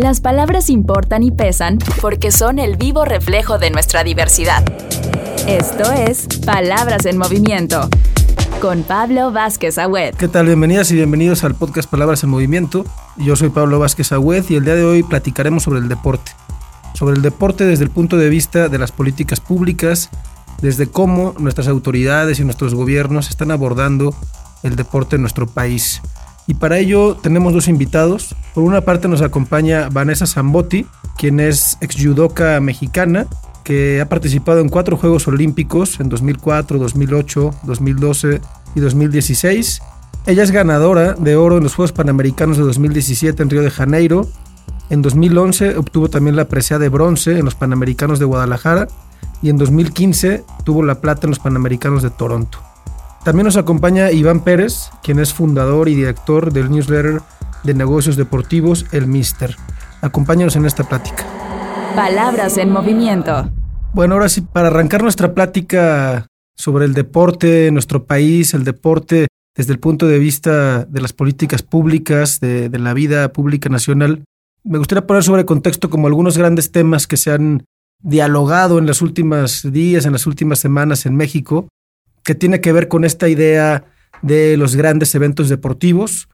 Las palabras importan y pesan porque son el vivo reflejo de nuestra diversidad. Esto es Palabras en Movimiento con Pablo Vázquez Agüed. ¿Qué tal? Bienvenidas y bienvenidos al podcast Palabras en Movimiento. Yo soy Pablo Vázquez Agüed y el día de hoy platicaremos sobre el deporte. Sobre el deporte desde el punto de vista de las políticas públicas, desde cómo nuestras autoridades y nuestros gobiernos están abordando el deporte en nuestro país. Y para ello tenemos dos invitados. Por una parte nos acompaña Vanessa Zambotti, quien es ex judoka mexicana, que ha participado en cuatro Juegos Olímpicos en 2004, 2008, 2012 y 2016. Ella es ganadora de oro en los Juegos Panamericanos de 2017 en Río de Janeiro. En 2011 obtuvo también la presea de bronce en los Panamericanos de Guadalajara y en 2015 tuvo la plata en los Panamericanos de Toronto. También nos acompaña Iván Pérez, quien es fundador y director del newsletter de negocios deportivos El Mister. Acompáñanos en esta plática. Palabras en movimiento. Bueno, ahora sí, para arrancar nuestra plática sobre el deporte en nuestro país, el deporte desde el punto de vista de las políticas públicas, de, de la vida pública nacional, me gustaría poner sobre contexto como algunos grandes temas que se han dialogado en los últimos días, en las últimas semanas en México, que tiene que ver con esta idea de los grandes eventos deportivos.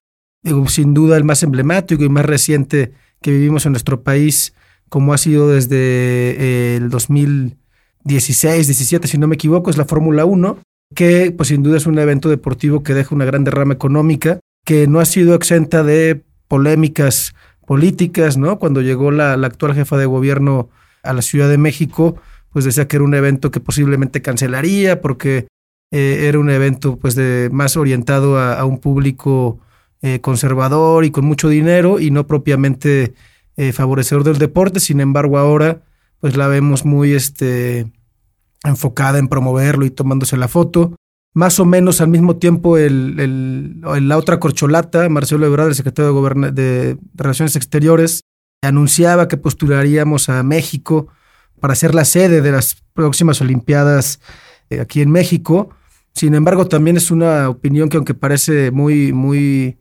Sin duda el más emblemático y más reciente que vivimos en nuestro país, como ha sido desde eh, el 2016, 17, si no me equivoco, es la Fórmula 1, que pues sin duda es un evento deportivo que deja una gran derrama económica, que no ha sido exenta de polémicas políticas, ¿no? Cuando llegó la, la actual jefa de gobierno a la Ciudad de México, pues decía que era un evento que posiblemente cancelaría porque eh, era un evento pues de más orientado a, un público eh, conservador y con mucho dinero y no propiamente eh, favorecedor del deporte. Sin embargo, ahora pues la vemos muy este, enfocada en promoverlo y tomándose la foto. Más o menos al mismo tiempo, el, el, la otra corcholata, Marcelo Ebrard, el secretario de, Relaciones Exteriores, anunciaba que postularíamos a México para ser la sede de las próximas Olimpiadas aquí en México. Sin embargo, también es una opinión que aunque parece muy, muy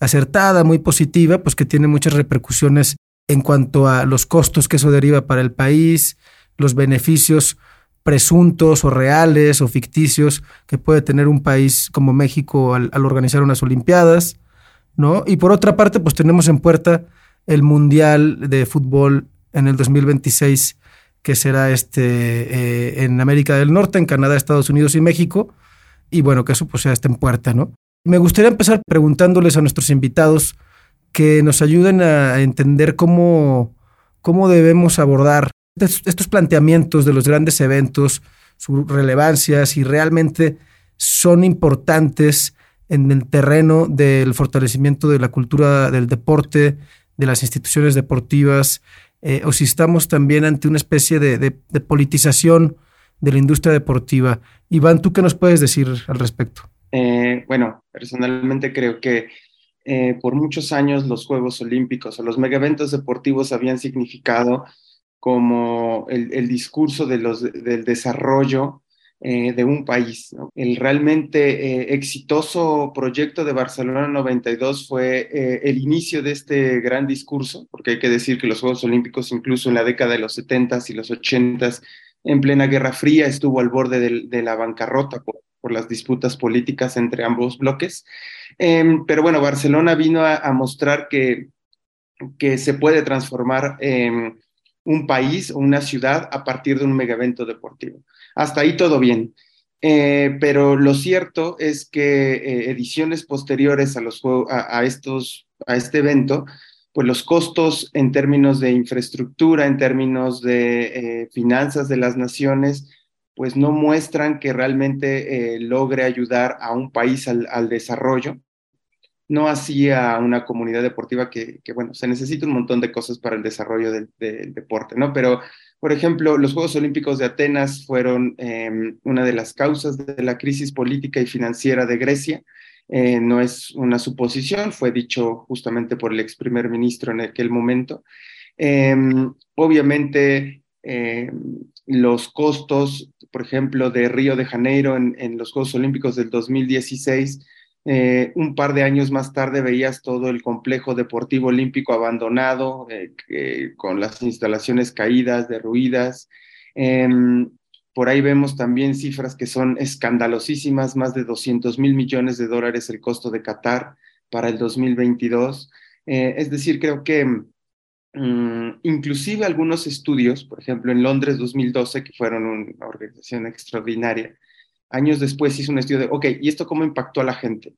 acertada, muy positiva, pues que tiene muchas repercusiones en cuanto a los costos que eso deriva para el país, los beneficios presuntos o reales o ficticios que puede tener un país como México al, organizar unas Olimpiadas, ¿no? Y por otra parte, pues tenemos en puerta el Mundial de Fútbol en el 2026 que será este, eh, en América del Norte, en Canadá, Estados Unidos y México. Y bueno, que eso pues ya en puerta, ¿no? Me gustaría empezar preguntándoles a nuestros invitados que nos ayuden a entender cómo, cómo debemos abordar estos planteamientos de los grandes eventos, su relevancia, si realmente son importantes en el terreno del fortalecimiento de la cultura del deporte, de las instituciones deportivas, eh, o si estamos también ante una especie de, politización de la industria deportiva. Iván, ¿tú qué nos puedes decir al respecto? Eh, bueno, personalmente creo que eh, por muchos años los Juegos Olímpicos o los megaeventos deportivos habían significado como el, discurso del desarrollo eh, de un país. El realmente exitoso proyecto de Barcelona 92 fue el inicio de este gran discurso, porque hay que decir que los Juegos Olímpicos, incluso en la década de los 70s y los 80s, en plena Guerra Fría, estuvo al borde de, la bancarrota por, las disputas políticas entre ambos bloques. Em, pero bueno, Barcelona vino a, mostrar que, se puede transformar un país o una ciudad a partir de un megavento deportivo. Hasta ahí todo bien. Eh, pero lo cierto es que eh, ediciones posteriores a, a, estos, a este evento, pues los costos en términos de infraestructura, en términos de eh, finanzas de las naciones, pues no muestran que realmente logre ayudar a un país al, desarrollo no hacía una comunidad deportiva que, bueno, se necesita un montón de cosas para el desarrollo del, deporte, ¿no? Pero, por ejemplo, los Juegos Olímpicos de Atenas fueron em, una de las causas de la crisis política y financiera de Grecia. Eh, no es una suposición, fue dicho justamente por el ex primer ministro en aquel momento. Em, obviamente, em, los costos, por ejemplo, de Río de Janeiro en, en los Juegos Olímpicos del 2016 Eh, un par de años más tarde veías todo el complejo deportivo olímpico abandonado, eh, con las instalaciones caídas, derruidas. Por ahí vemos también cifras que son escandalosísimas, más de 200 mil millones de dólares el costo de Qatar para el 2022. Eh, es decir, creo que mm, inclusive algunos estudios, por ejemplo en Londres 2012, que fueron una organización extraordinaria, años después hizo un estudio de, ok, ¿y esto cómo impactó a la gente?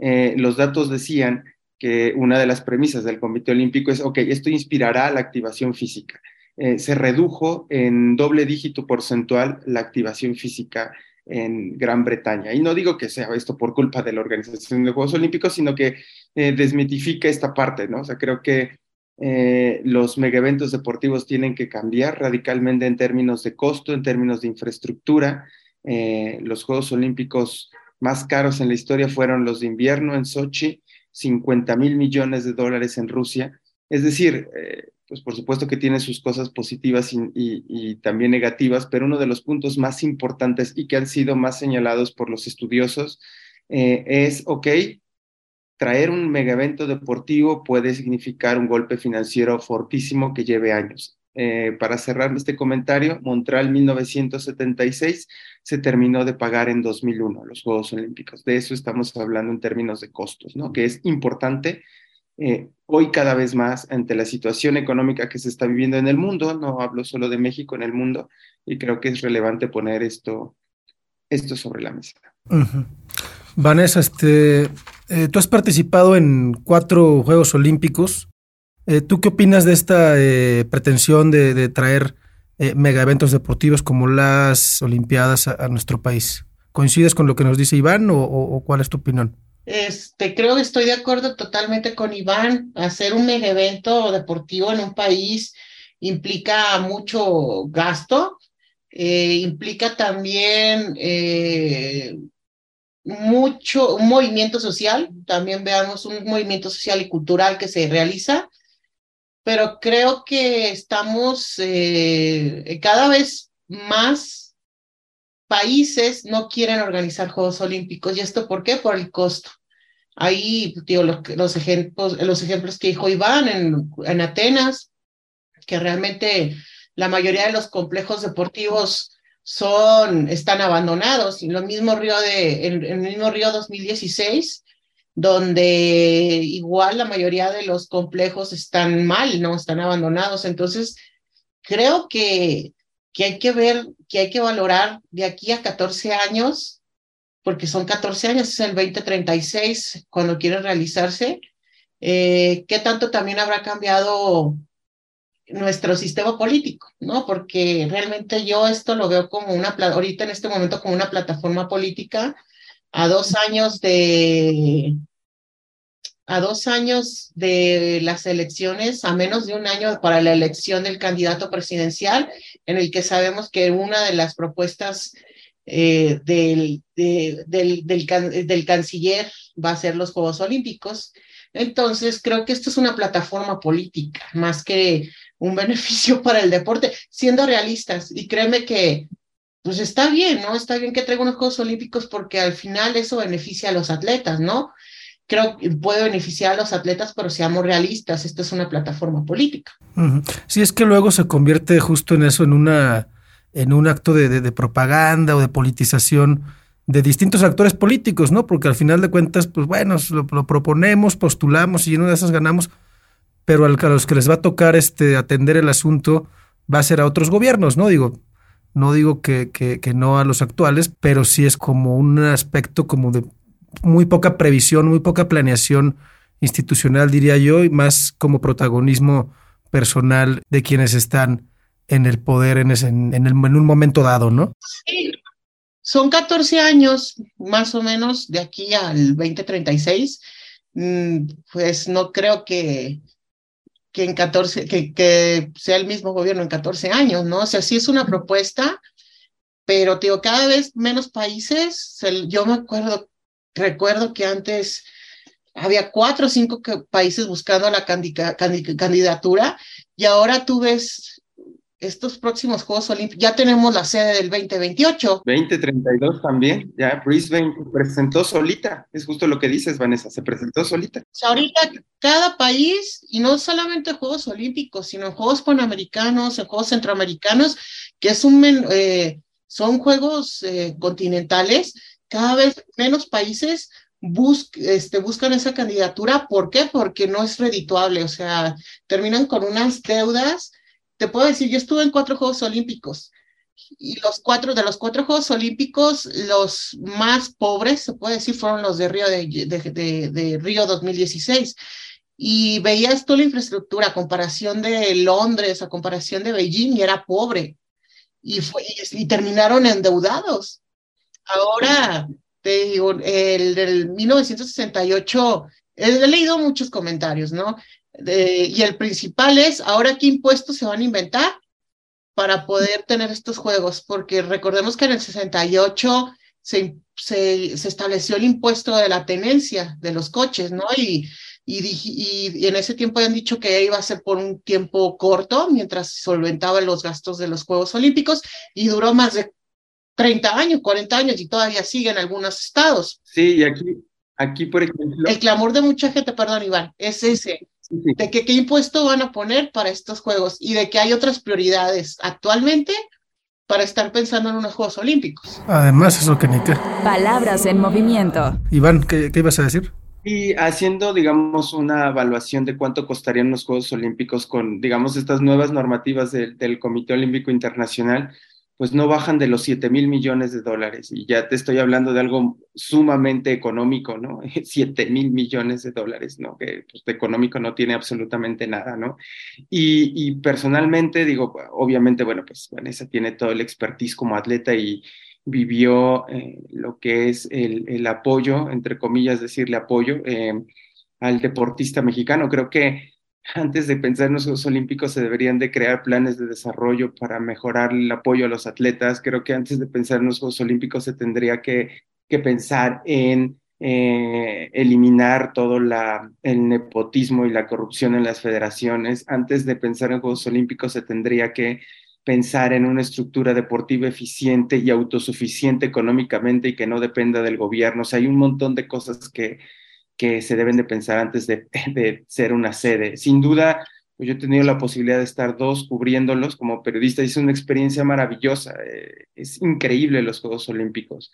Eh, los datos decían que una de las premisas del Comité Olímpico es, ok, esto inspirará la activación física. Eh, se redujo en doble dígito porcentual la activación física en Gran Bretaña. Y no digo que sea esto por culpa de la Organización de Juegos Olímpicos, sino que eh, desmitifica esta parte, ¿no? O sea, creo que los mega eventos deportivos tienen que cambiar radicalmente en términos de costo, en términos de infraestructura, eh, los Juegos Olímpicos más caros en la historia fueron los de invierno en Sochi, 50 mil millones de dólares en Rusia. Es decir, eh, pues por supuesto que tiene sus cosas positivas y, también negativas, pero uno de los puntos más importantes y que han sido más señalados por los estudiosos eh, es, ok, traer un mega evento deportivo puede significar un golpe financiero fortísimo que lleve años. Eh, para cerrar este comentario, Montreal 1976 se terminó de pagar en 2001 los Juegos Olímpicos. De eso estamos hablando en términos de costos, ¿no? Que es importante eh, hoy cada vez más ante la situación económica que se está viviendo en el mundo, no hablo solo de México, en el mundo, y creo que es relevante poner esto, esto sobre la mesa. Vanessa, este, eh, tú has participado en cuatro Juegos Olímpicos. Eh, ¿Tú qué opinas de esta eh, pretensión de, traer eh, mega eventos deportivos como las Olimpiadas a, nuestro país? ¿Coincides con lo que nos dice Iván o, cuál es tu opinión? Este, creo que estoy de acuerdo totalmente con Iván. Hacer un mega evento deportivo en un país implica mucho gasto, implica también mucho, un movimiento social, también veamos un movimiento social y cultural que se realiza pero creo que estamos eh, cada vez más países no quieren organizar Juegos Olímpicos. ¿Y esto por qué? Por el costo. Ahí, tío, los, ejemplos, los ejemplos que dijo Iván en, en Atenas, que realmente la mayoría de los complejos deportivos son, están abandonados. Y lo mismo Río de, en, el mismo Río 2016, donde igual la mayoría de los complejos están mal, ¿no? Están abandonados. Entonces, creo que, que hay que ver, que hay que valorar de aquí a 14 años, porque son 14 años, es el 2036 cuando quiere realizarse, eh, qué tanto también habrá cambiado nuestro sistema político, ¿no? Porque realmente yo esto lo veo como una, ahorita en este momento como una plataforma política a dos años de, a dos años de las elecciones, a menos de un año para la elección del candidato presidencial, en el que sabemos que una de las propuestas eh, del, del, del, canciller va a ser los Juegos Olímpicos. Entonces, creo que esto es una plataforma política, más que un beneficio para el deporte, siendo realistas. Y créeme que, pues está bien, ¿no? Está bien que traiga unos Juegos Olímpicos porque al final eso beneficia a los atletas, ¿no? creo que puede beneficiar a los atletas, pero seamos realistas, esto es una plataforma política. Sí, es que luego se convierte justo en eso, en una en un acto de, propaganda o de politización de distintos actores políticos, ¿no? Porque al final de cuentas, pues bueno, lo, proponemos, postulamos y en una de esas ganamos, pero a los que les va a tocar este atender el asunto va a ser a otros gobiernos, ¿no? Digo, no digo que, que, que no a los actuales, pero sí es como un aspecto como de muy poca previsión, muy poca planeación institucional, diría yo, y más como protagonismo personal de quienes están en el poder en, ese, en, el, en un momento dado, ¿no? Sí, son 14 años más o menos de aquí al 2036. Mm, pues no creo que, que en 14, que, que sea el mismo gobierno en 14 años, ¿no? O sea, sí es una propuesta, pero digo, cada vez menos países, yo me acuerdo recuerdo que antes había cuatro o cinco países buscando la candidatura y ahora tú ves estos próximos Juegos Olímpicos, ya tenemos la sede del 2028. 2032 también, ya Brisbane presentó solita, es justo lo que dices, Vanessa, se presentó solita. ahorita cada país, y no solamente Juegos Olímpicos, sino en Juegos Panamericanos, en Juegos Centroamericanos, que es un, eh, son Juegos eh, continentales, cada vez menos países este, buscan esa candidatura. ¿Por qué? Porque no es redituable, o sea, terminan con unas deudas te puedo decir, yo estuve en cuatro Juegos Olímpicos y los cuatro de los cuatro Juegos Olímpicos, los más pobres, se puede decir, fueron los de Río de, de, Río 2016. Y veías toda la infraestructura, a comparación de Londres, a comparación de Beijing, y era pobre. Y, fue, y, terminaron endeudados. Ahora, te digo, el del 1968, he leído muchos comentarios, ¿no? Y el principal es, ahora qué impuestos se van a inventar para poder tener estos juegos, porque recordemos que en el 68 se, se, se estableció el impuesto de la tenencia de los coches, ¿no? Y, y, y, en ese tiempo habían dicho que iba a ser por un tiempo corto, mientras solventaba los gastos de los Juegos Olímpicos, y duró más de 30 años, 40 años, y todavía sigue en algunos estados. Sí, y aquí, aquí por ejemplo... El clamor de mucha gente, perdón Iván, es ese, de que qué impuesto van a poner para estos Juegos y de que hay otras prioridades actualmente para estar pensando en unos Juegos Olímpicos. Además, eso que ni qué. Palabras en movimiento. Iván, ¿qué, ibas a decir? Y haciendo, digamos, una evaluación de cuánto costarían los Juegos Olímpicos con, digamos, estas nuevas normativas del Comité Olímpico Internacional, pues no bajan de los 7 mil millones de dólares. Y ya te estoy hablando de algo sumamente económico, ¿no? 7 mil millones de dólares, ¿no? Que pues, económico no tiene absolutamente nada, ¿no? Y, personalmente digo, obviamente, bueno, pues Vanessa tiene todo el expertise como atleta y vivió eh, lo que es el, el, apoyo, entre comillas, decirle apoyo eh, al deportista mexicano. Creo que antes de pensar en los Juegos Olímpicos se deberían de crear planes de desarrollo para mejorar el apoyo a los atletas. Creo que antes de pensar en los Juegos Olímpicos se tendría que, que pensar en eh, eliminar todo el nepotismo y la corrupción en las federaciones. Antes de pensar en Juegos Olímpicos se tendría que pensar en una estructura deportiva eficiente y autosuficiente económicamente y que no dependa del gobierno. O sea, hay un montón de cosas que, que se deben de pensar antes de, ser una sede. Sin duda, pues yo he tenido la posibilidad de estar dos cubriéndolos como periodista y es una experiencia maravillosa. Eh, es increíble los Juegos Olímpicos.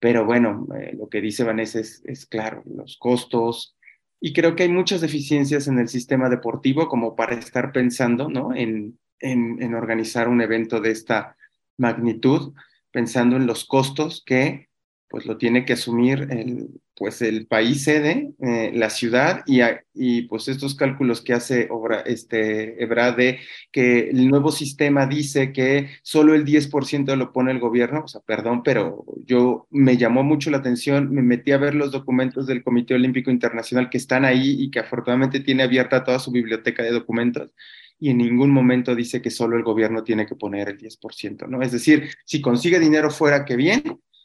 Pero bueno, eh, lo que dice Vanessa es, claro, los costos. Y creo que hay muchas deficiencias en el sistema deportivo como para estar pensando ¿no? en, en organizar un evento de esta magnitud, pensando en los costos que pues lo tiene que asumir el, pues el país sede, eh, la ciudad y, y, pues estos cálculos que hace obra, este, Ebrade, que el nuevo sistema dice que solo el 10% lo pone el gobierno, o sea, perdón, pero yo me llamó mucho la atención, me metí a ver los documentos del Comité Olímpico Internacional que están ahí y que afortunadamente tiene abierta toda su biblioteca de documentos y en ningún momento dice que solo el gobierno tiene que poner el 10%, ¿no? Es decir, si consigue dinero fuera, que bien,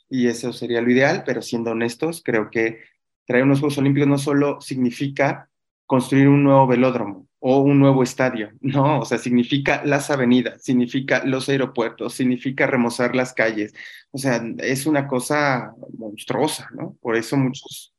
y eso sería lo ideal, pero siendo honestos, creo que traer unos Juegos Olímpicos no solo significa construir un nuevo velódromo o un nuevo estadio, no, o sea, significa las avenidas, significa los aeropuertos, significa remozar las calles, o sea, es una cosa monstruosa, ¿no? Por eso muchos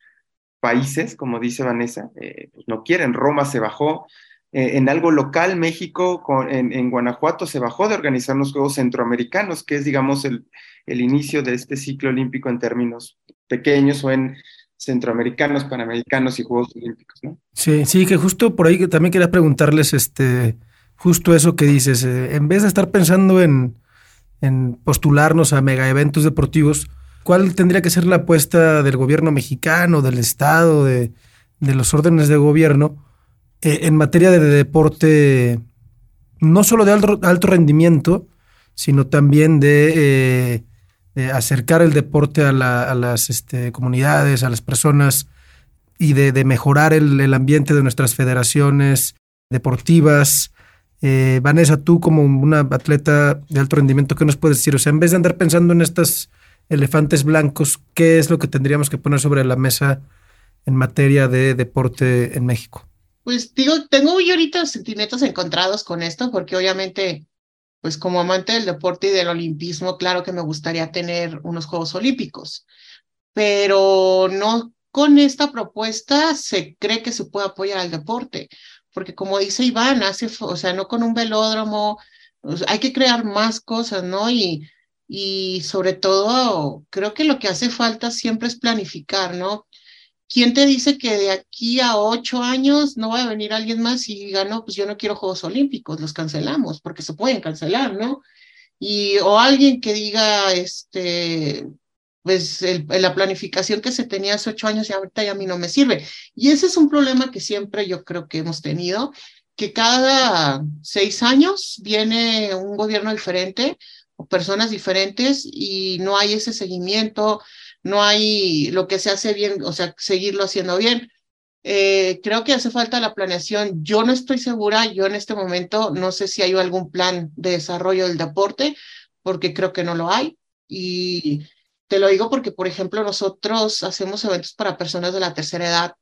países, como dice Vanessa, eh, pues no quieren. Roma se bajó, eh, en algo local, México, en, Guanajuato, se bajó de organizar los Juegos Centroamericanos, que es, digamos, el, inicio de este ciclo olímpico en términos pequeños o en centroamericanos, panamericanos y Juegos Olímpicos, ¿no? Sí, sí, que justo por ahí también quería preguntarles, este, justo eso que dices, eh, en vez de estar pensando en, postularnos a mega eventos deportivos, ¿cuál tendría que ser la apuesta del gobierno mexicano, del Estado, de los órdenes de gobierno? Eh, en materia de deporte, no solo de alto, rendimiento, sino también de, eh, acercar el deporte a, las este, comunidades, a las personas y de, mejorar el, ambiente de nuestras federaciones deportivas. Eh, Vanessa, tú como una atleta de alto rendimiento, ¿qué nos puedes decir? O sea, en vez de andar pensando en estos elefantes blancos, ¿qué es lo que tendríamos que poner sobre la mesa en materia de deporte en México? Pues digo, tengo yo ahorita sentimientos encontrados con esto, porque obviamente pues como amante del deporte y del olimpismo, claro que me gustaría tener unos Juegos Olímpicos, pero no con esta propuesta se cree que se puede apoyar al deporte, porque como dice Iván, hace, o sea, no con un velódromo, hay que crear más cosas, ¿no? Y, y sobre todo, creo que lo que hace falta siempre es planificar, ¿no? ¿Quién te dice que de aquí a ocho años no va a venir alguien más y diga, no, pues yo no quiero Juegos Olímpicos, los cancelamos, porque se pueden cancelar, ¿no? Y, o alguien que diga, este, pues la planificación que se tenía hace ocho años y ahorita ya a mí no me sirve. Y ese es un problema que siempre yo creo que hemos tenido, que cada seis años viene un gobierno diferente o personas diferentes y no hay ese seguimiento, no hay lo que se hace bien, o sea, seguirlo haciendo bien. Eh, creo que hace falta la planeación. Yo no estoy segura, yo en este momento no sé si hay algún plan de desarrollo del deporte, porque creo que no lo hay. Y te lo digo porque, por ejemplo, nosotros hacemos eventos para personas de la tercera edad.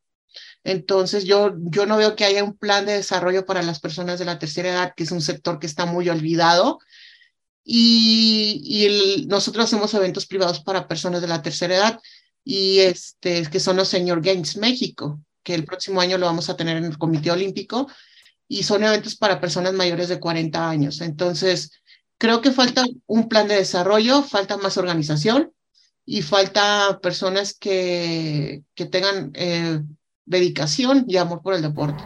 Entonces, yo, yo no veo que haya un plan de desarrollo para las personas de la tercera edad, que es un sector que está muy olvidado. Y, y nosotros hacemos eventos privados para personas de la tercera edad, y este, que son los Senior Games México, que el próximo año lo vamos a tener en el Comité Olímpico, y son eventos para personas mayores de 40 años. Entonces, creo que falta un plan de desarrollo, falta más organización, y falta personas que, que tengan eh, dedicación y amor por el deporte.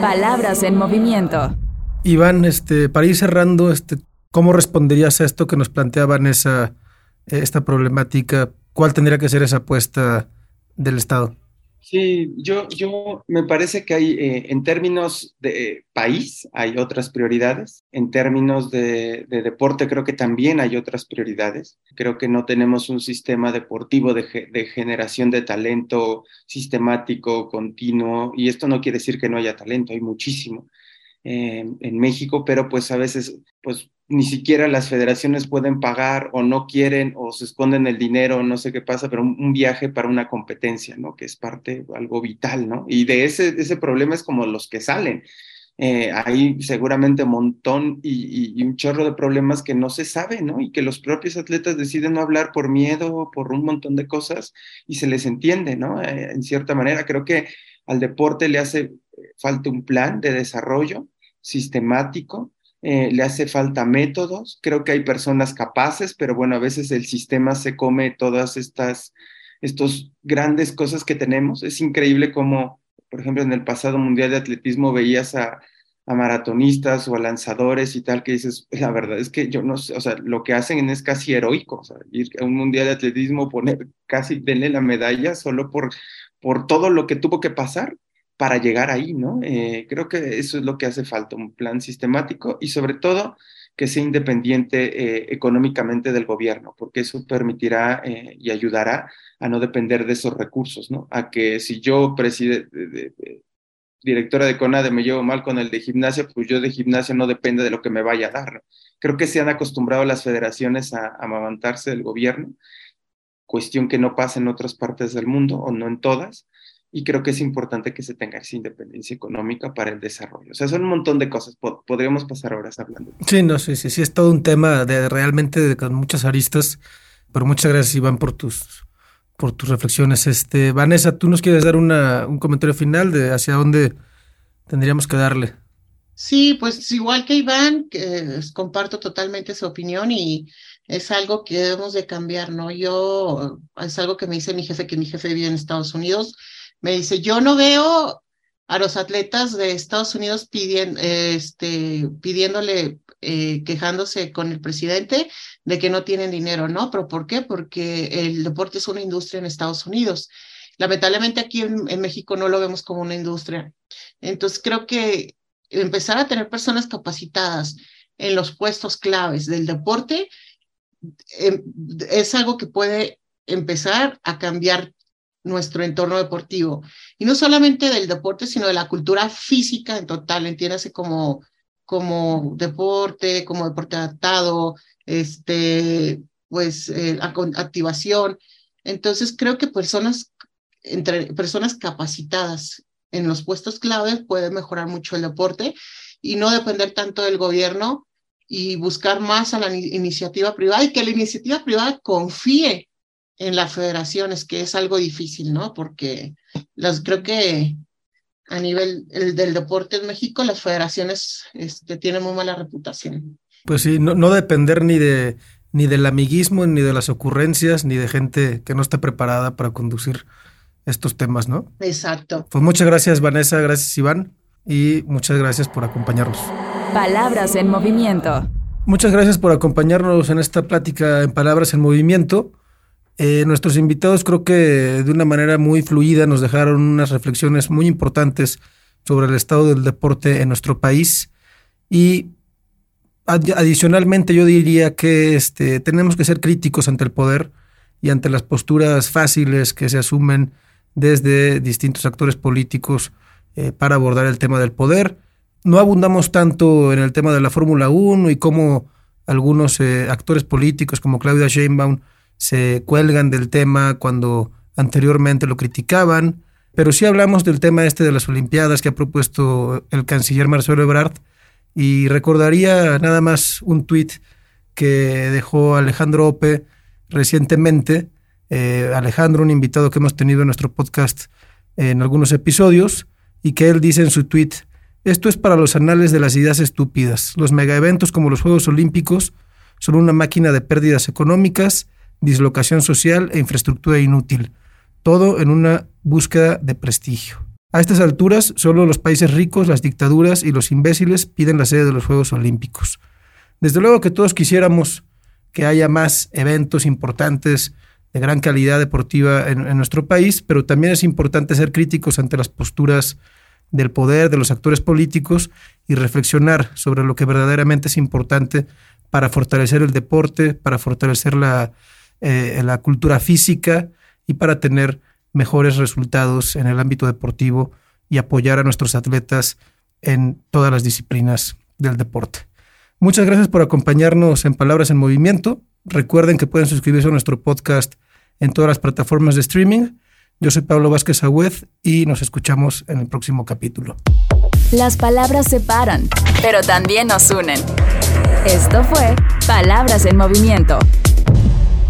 Palabras en movimiento. Iván, este, para ir cerrando, este, ¿cómo responderías a esto que nos plantea Vanessa, esta problemática? ¿Cuál tendría que ser esa apuesta del Estado? Sí, yo, yo me parece que hay, eh, en términos de país, hay otras prioridades. En términos de, deporte, creo que también hay otras prioridades. Creo que no tenemos un sistema deportivo de, de, generación de talento sistemático, continuo, y esto no quiere decir que no haya talento, hay muchísimo. Eh, en México, pero pues a veces pues ni siquiera las federaciones pueden pagar o no quieren o se esconden el dinero, no sé qué pasa, pero un, viaje para una competencia, ¿no? Que es parte, algo vital, ¿no? Y de ese, ese problema es como los que salen. Eh, hay seguramente un montón y, un chorro de problemas que no se sabe, ¿no? Y que los propios atletas deciden no hablar por miedo, por un montón de cosas y se les entiende, ¿no? Eh, en cierta manera, creo que al deporte le hace falta un plan de desarrollo sistemático, eh, le hace falta métodos, creo que hay personas capaces, pero bueno, a veces el sistema se come todas estas estos grandes cosas que tenemos. Es increíble como, por ejemplo, en el pasado Mundial de Atletismo veías a, a maratonistas o a lanzadores y tal, que dices, la verdad es que yo no sé, o sea, lo que hacen es casi heroico, o sea, ir a un mundial de atletismo, poner casi, denle la medalla solo por, por todo lo que tuvo que pasar para llegar ahí, ¿no? Eh, creo que eso es lo que hace falta, un plan sistemático y sobre todo que sea independiente eh, económicamente del gobierno, porque eso permitirá eh, y ayudará a no depender de esos recursos, ¿no? A que si yo, directora de CONADE, me llevo mal con el de gimnasia, pues yo de gimnasia no depende de lo que me vaya a dar. Creo que se han acostumbrado las federaciones a, a amamantarse del gobierno, cuestión que no pasa en otras partes del mundo o no en todas y creo que es importante que se tenga esa independencia económica para el desarrollo. O sea, son un montón de cosas, podríamos pasar horas hablando. Sí, no, sí, sí, sí, es todo un tema de realmente con muchas aristas, pero muchas gracias Iván por tus, por tus reflexiones. Este, Vanessa, ¿tú nos quieres dar una, un comentario final de hacia dónde tendríamos que darle? Sí, pues igual que Iván, que comparto totalmente su opinión y es algo que debemos de cambiar, ¿no? Yo, es algo que me dice mi jefe, que mi jefe vive en Estados Unidos, me dice, yo no veo a los atletas de Estados Unidos pidiendo, este, pidiéndole, eh, quejándose con el presidente de que no tienen dinero, ¿no? ¿Pero por qué? Porque el deporte es una industria en Estados Unidos. Lamentablemente aquí en, México no lo vemos como una industria. Entonces creo que empezar a tener personas capacitadas en los puestos claves del deporte em, es algo que puede empezar a cambiar nuestro entorno deportivo. Y no solamente del deporte, sino de la cultura física en total, entiéndase como, como deporte, como deporte adaptado, este, pues eh, activación. Entonces creo que personas, entre personas capacitadas en los puestos claves pueden mejorar mucho el deporte y no depender tanto del gobierno y buscar más a la iniciativa privada y que la iniciativa privada confíe en las federaciones, que es algo difícil, ¿no? Porque las, creo que a nivel del deporte en México, las federaciones este, tienen muy mala reputación. Pues sí, no, no depender ni de ni del amiguismo, ni de las ocurrencias, ni de gente que no esté preparada para conducir estos temas, ¿no? Exacto. Pues muchas gracias, Vanessa, gracias, Iván, y muchas gracias por acompañarnos. Palabras en movimiento. Muchas gracias por acompañarnos en esta plática en Palabras en Movimiento. Eh, nuestros invitados creo que de una manera muy fluida nos dejaron unas reflexiones muy importantes sobre el estado del deporte en nuestro país y adicionalmente yo diría que este, tenemos que ser críticos ante el poder y ante las posturas fáciles que se asumen desde distintos actores políticos eh, para abordar el tema del poder. No abundamos tanto en el tema de la Fórmula 1 y cómo algunos eh, actores políticos como Claudia Sheinbaum se cuelgan del tema cuando anteriormente lo criticaban, pero sí hablamos del tema este de las Olimpiadas que ha propuesto el canciller Marcelo Ebrard y recordaría nada más un tuit que dejó Alejandro Ope recientemente. Eh, Alejandro, un invitado que hemos tenido en nuestro podcast en algunos episodios, y que él dice en su tuit, esto es para los anales de las ideas estúpidas. Los megaeventos como los Juegos Olímpicos son una máquina de pérdidas económicas, dislocación social e infraestructura inútil. Todo en una búsqueda de prestigio. A estas alturas, solo los países ricos, las dictaduras y los imbéciles piden la sede de los Juegos Olímpicos. Desde luego que todos quisiéramos que haya más eventos importantes de gran calidad deportiva en, en, nuestro país, pero también es importante ser críticos ante las posturas del poder, de los actores políticos y reflexionar sobre lo que verdaderamente es importante para fortalecer el deporte, para fortalecer la, eh, la cultura física y para tener mejores resultados en el ámbito deportivo y apoyar a nuestros atletas en todas las disciplinas del deporte. Muchas gracias por acompañarnos en Palabras en Movimiento. Recuerden que pueden suscribirse a nuestro podcast en todas las plataformas de streaming. Yo soy Pablo Vázquez Agüez y nos escuchamos en el próximo capítulo. Las palabras separan, pero también nos unen. Esto fue Palabras en Movimiento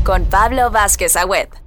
con Pablo Vázquez Agüez.